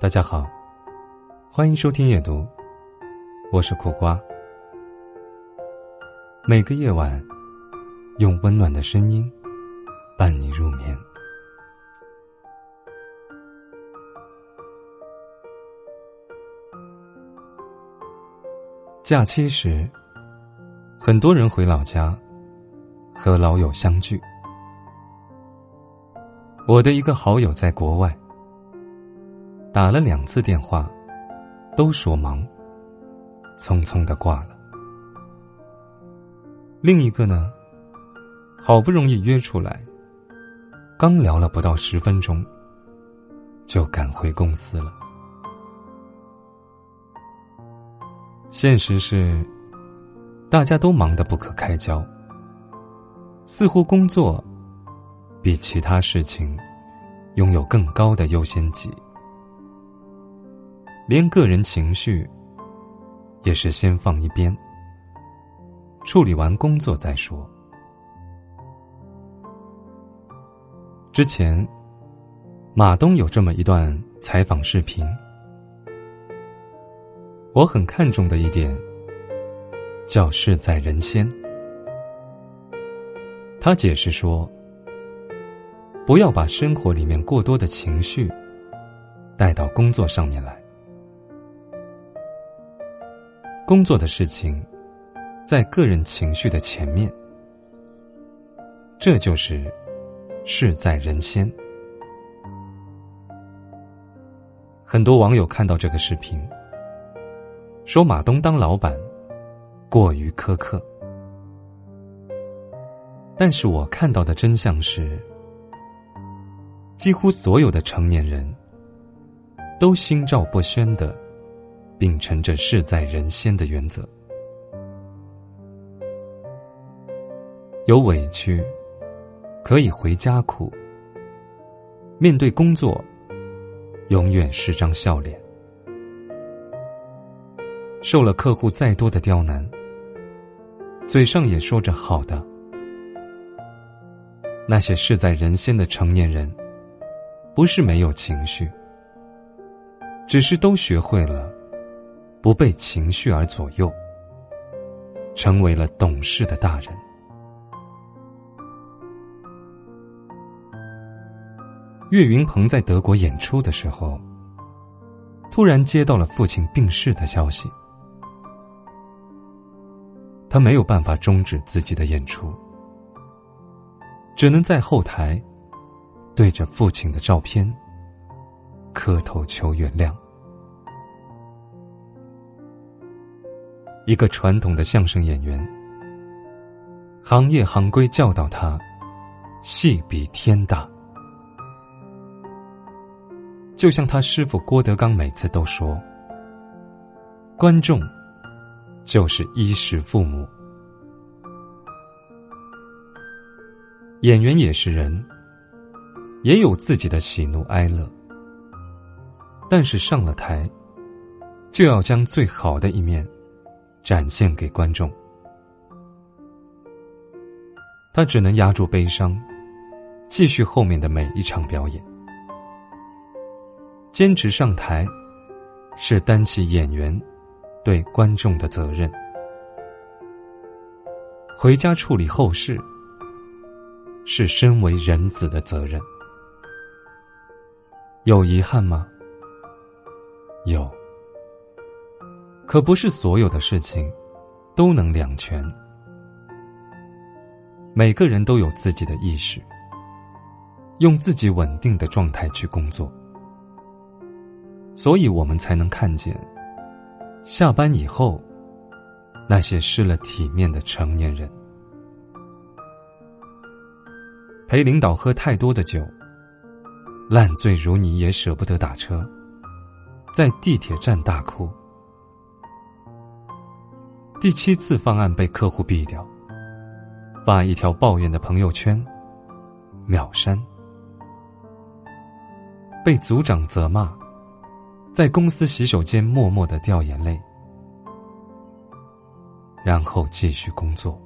大家好，欢迎收听夜读，我是苦瓜。每个夜晚，用温暖的声音伴你入眠。假期时，很多人回老家和老友相聚。我的一个好友在国外。打了两次电话，都说忙，匆匆的挂了。另一个呢，好不容易约出来，刚聊了不到十分钟，就赶回公司了。现实是，大家都忙得不可开交，似乎工作比其他事情拥有更高的优先级。连个人情绪也是先放一边，处理完工作再说。之前，马东有这么一段采访视频，我很看重的一点叫“事在人先”。他解释说：“不要把生活里面过多的情绪带到工作上面来。”工作的事情，在个人情绪的前面，这就是事在人先。很多网友看到这个视频，说马东当老板过于苛刻，但是我看到的真相是，几乎所有的成年人都心照不宣的。秉承着事在人先的原则，有委屈可以回家哭，面对工作永远是张笑脸。受了客户再多的刁难，嘴上也说着好的。那些事在人先的成年人，不是没有情绪，只是都学会了。不被情绪而左右，成为了懂事的大人。岳云鹏在德国演出的时候，突然接到了父亲病逝的消息，他没有办法终止自己的演出，只能在后台对着父亲的照片磕头求原谅。一个传统的相声演员，行业行规教导他，戏比天大。就像他师傅郭德纲每次都说：“观众就是衣食父母。”演员也是人，也有自己的喜怒哀乐，但是上了台，就要将最好的一面。展现给观众，他只能压住悲伤，继续后面的每一场表演。坚持上台，是担起演员对观众的责任；回家处理后事，是身为人子的责任。有遗憾吗？有。可不是所有的事情都能两全。每个人都有自己的意识，用自己稳定的状态去工作，所以我们才能看见下班以后那些失了体面的成年人，陪领导喝太多的酒，烂醉如泥也舍不得打车，在地铁站大哭。第七次方案被客户毙掉，发一条抱怨的朋友圈，秒删；被组长责骂，在公司洗手间默默的掉眼泪，然后继续工作。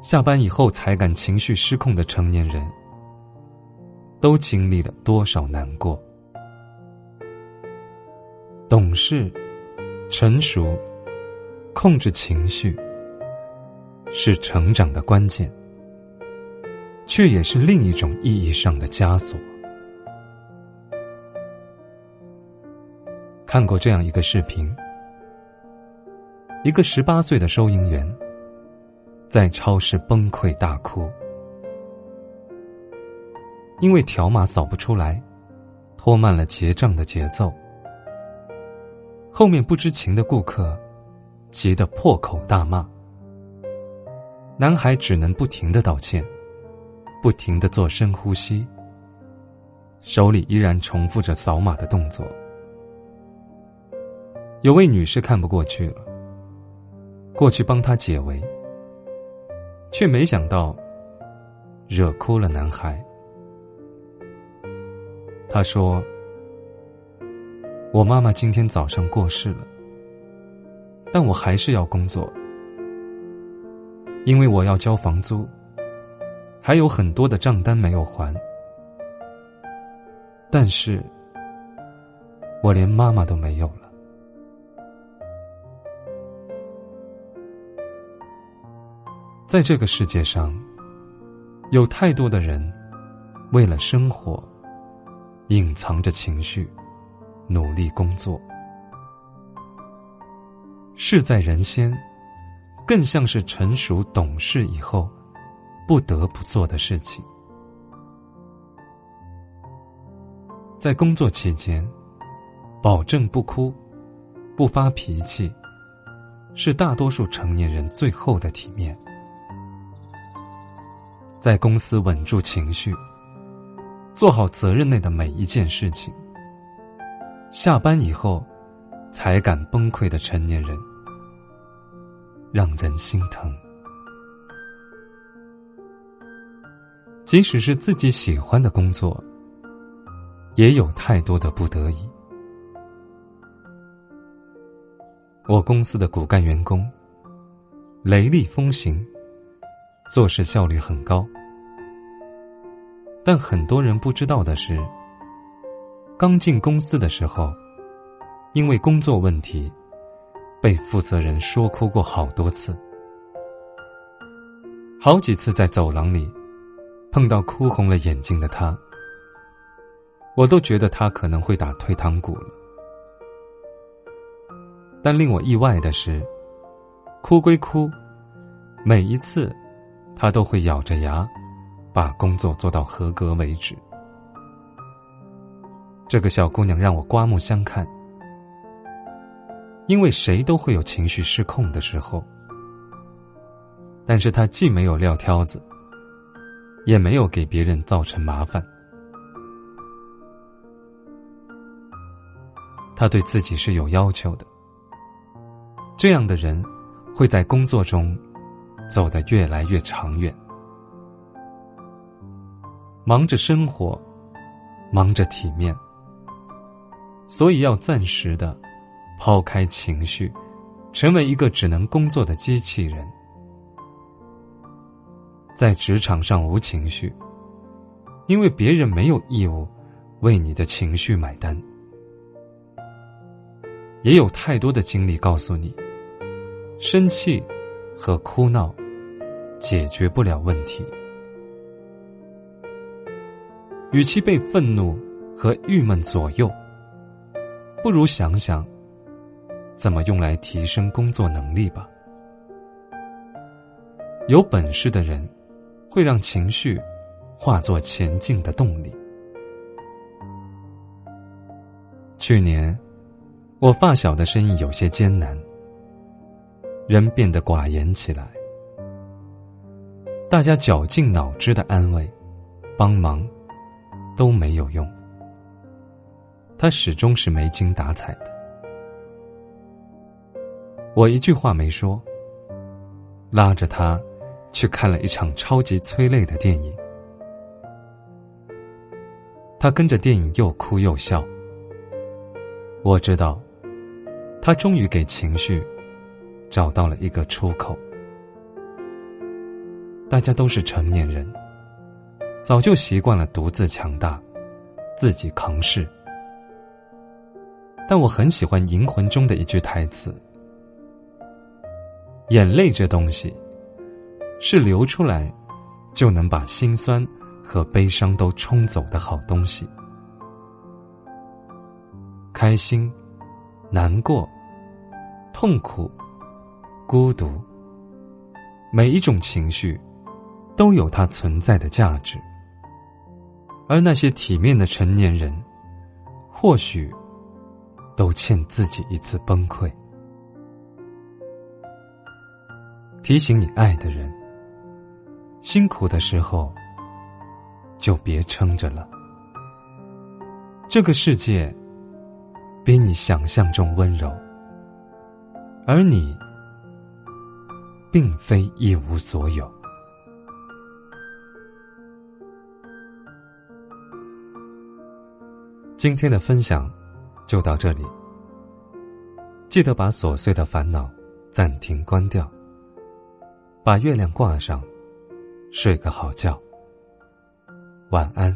下班以后才敢情绪失控的成年人，都经历了多少难过。懂事、成熟、控制情绪，是成长的关键，却也是另一种意义上的枷锁。看过这样一个视频：一个十八岁的收银员在超市崩溃大哭，因为条码扫不出来，拖慢了结账的节奏。后面不知情的顾客急得破口大骂，男孩只能不停的道歉，不停的做深呼吸，手里依然重复着扫码的动作。有位女士看不过去了，过去帮他解围，却没想到惹哭了男孩。他说。我妈妈今天早上过世了，但我还是要工作，因为我要交房租，还有很多的账单没有还。但是，我连妈妈都没有了。在这个世界上，有太多的人为了生活，隐藏着情绪。努力工作，事在人先，更像是成熟懂事以后不得不做的事情。在工作期间，保证不哭、不发脾气，是大多数成年人最后的体面。在公司稳住情绪，做好责任内的每一件事情。下班以后，才敢崩溃的成年人，让人心疼。即使是自己喜欢的工作，也有太多的不得已。我公司的骨干员工，雷厉风行，做事效率很高，但很多人不知道的是。刚进公司的时候，因为工作问题，被负责人说哭过好多次。好几次在走廊里碰到哭红了眼睛的他，我都觉得他可能会打退堂鼓了。但令我意外的是，哭归哭，每一次他都会咬着牙把工作做到合格为止。这个小姑娘让我刮目相看，因为谁都会有情绪失控的时候，但是她既没有撂挑子，也没有给别人造成麻烦。她对自己是有要求的，这样的人会在工作中走得越来越长远。忙着生活，忙着体面。所以要暂时的抛开情绪，成为一个只能工作的机器人。在职场上无情绪，因为别人没有义务为你的情绪买单。也有太多的经历告诉你，生气和哭闹解决不了问题。与其被愤怒和郁闷左右。不如想想，怎么用来提升工作能力吧。有本事的人，会让情绪化作前进的动力。去年，我发小的生意有些艰难，人变得寡言起来，大家绞尽脑汁的安慰、帮忙，都没有用。他始终是没精打采的，我一句话没说，拉着他去看了一场超级催泪的电影。他跟着电影又哭又笑，我知道，他终于给情绪找到了一个出口。大家都是成年人，早就习惯了独自强大，自己扛事。但我很喜欢《银魂》中的一句台词：“眼泪这东西，是流出来就能把心酸和悲伤都冲走的好东西。开心、难过、痛苦、孤独，每一种情绪都有它存在的价值。而那些体面的成年人，或许……”都欠自己一次崩溃。提醒你爱的人，辛苦的时候就别撑着了。这个世界比你想象中温柔，而你并非一无所有。今天的分享。就到这里。记得把琐碎的烦恼暂停关掉，把月亮挂上，睡个好觉。晚安。